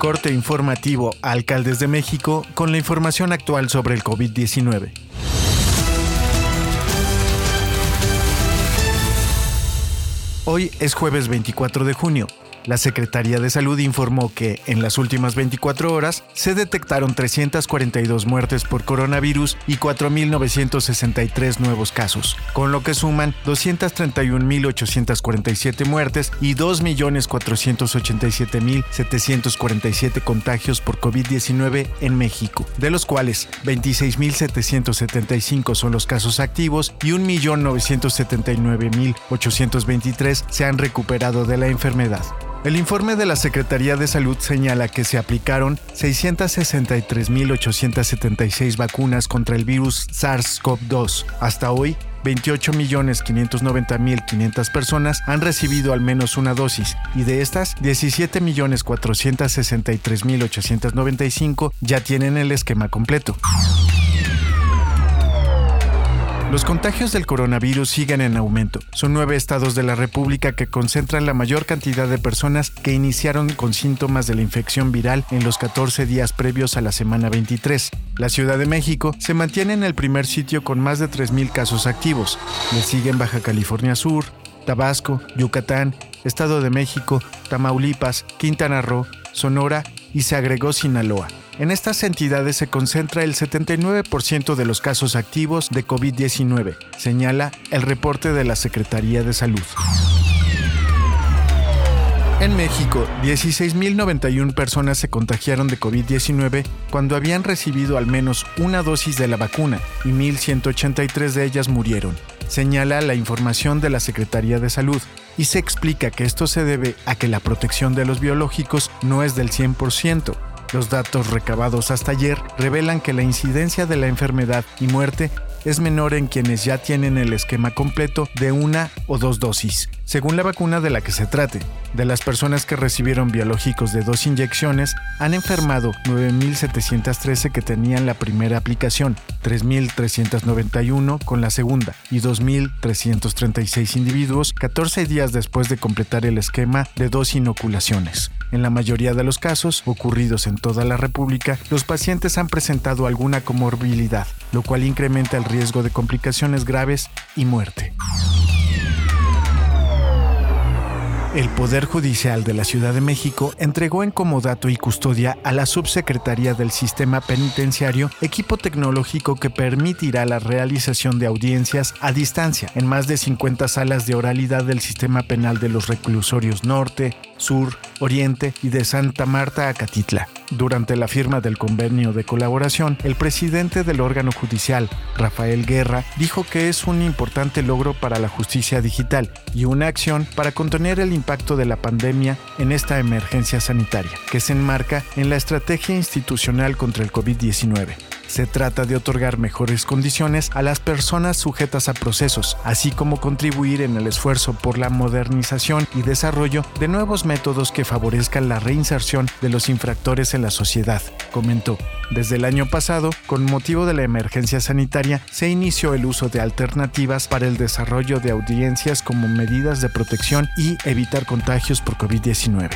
Corte informativo Alcaldes de México con la información actual sobre el COVID-19. Hoy es jueves 24 de junio. La Secretaría de Salud informó que en las últimas 24 horas se detectaron 342 muertes por coronavirus y 4.963 nuevos casos, con lo que suman 231.847 muertes y 2.487.747 contagios por COVID-19 en México, de los cuales 26.775 son los casos activos y 1.979.823 se han recuperado de la enfermedad. El informe de la Secretaría de Salud señala que se aplicaron 663.876 vacunas contra el virus SARS-CoV-2. Hasta hoy, 28.590.500 personas han recibido al menos una dosis y de estas, 17.463.895 ya tienen el esquema completo. Los contagios del coronavirus siguen en aumento. Son nueve estados de la República que concentran la mayor cantidad de personas que iniciaron con síntomas de la infección viral en los 14 días previos a la semana 23. La Ciudad de México se mantiene en el primer sitio con más de 3.000 casos activos. Le siguen Baja California Sur, Tabasco, Yucatán, Estado de México, Tamaulipas, Quintana Roo, Sonora y se agregó Sinaloa. En estas entidades se concentra el 79% de los casos activos de COVID-19, señala el reporte de la Secretaría de Salud. En México, 16.091 personas se contagiaron de COVID-19 cuando habían recibido al menos una dosis de la vacuna y 1.183 de ellas murieron, señala la información de la Secretaría de Salud, y se explica que esto se debe a que la protección de los biológicos no es del 100%, los datos recabados hasta ayer revelan que la incidencia de la enfermedad y muerte es menor en quienes ya tienen el esquema completo de una o dos dosis, según la vacuna de la que se trate. De las personas que recibieron biológicos de dos inyecciones, han enfermado 9.713 que tenían la primera aplicación, 3.391 con la segunda y 2.336 individuos 14 días después de completar el esquema de dos inoculaciones. En la mayoría de los casos, ocurridos en toda la República, los pacientes han presentado alguna comorbilidad, lo cual incrementa el riesgo de complicaciones graves y muerte. El Poder Judicial de la Ciudad de México entregó en comodato y custodia a la Subsecretaría del Sistema Penitenciario equipo tecnológico que permitirá la realización de audiencias a distancia en más de 50 salas de oralidad del sistema penal de los reclusorios norte, sur, oriente y de Santa Marta a Catitla. Durante la firma del convenio de colaboración, el presidente del órgano judicial, Rafael Guerra, dijo que es un importante logro para la justicia digital y una acción para contener el impacto de la pandemia en esta emergencia sanitaria, que se enmarca en la estrategia institucional contra el COVID-19. Se trata de otorgar mejores condiciones a las personas sujetas a procesos, así como contribuir en el esfuerzo por la modernización y desarrollo de nuevos métodos que favorezcan la reinserción de los infractores en la sociedad, comentó. Desde el año pasado, con motivo de la emergencia sanitaria, se inició el uso de alternativas para el desarrollo de audiencias como medidas de protección y evitar contagios por COVID-19.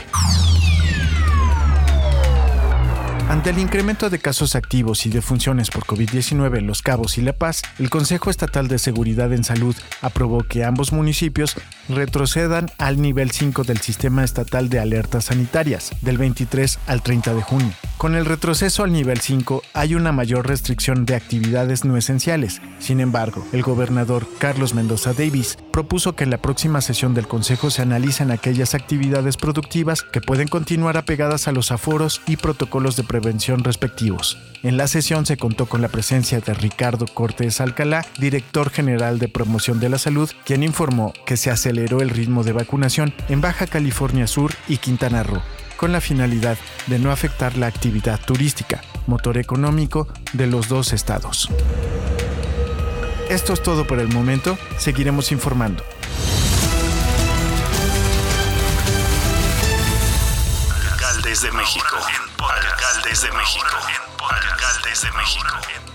Ante el incremento de casos activos y de funciones por COVID-19 en Los Cabos y La Paz, el Consejo Estatal de Seguridad en Salud aprobó que ambos municipios retrocedan al nivel 5 del Sistema Estatal de Alertas Sanitarias, del 23 al 30 de junio. Con el retroceso al nivel 5 hay una mayor restricción de actividades no esenciales. Sin embargo, el gobernador Carlos Mendoza Davis propuso que en la próxima sesión del Consejo se analicen aquellas actividades productivas que pueden continuar apegadas a los aforos y protocolos de prevención respectivos. En la sesión se contó con la presencia de Ricardo Cortés Alcalá, director general de promoción de la salud, quien informó que se aceleró el ritmo de vacunación en Baja California Sur y Quintana Roo con la finalidad de no afectar la actividad turística, motor económico de los dos estados. Esto es todo por el momento, seguiremos informando. Alcaldes de México. Alcaldes de México. Alcaldes de México.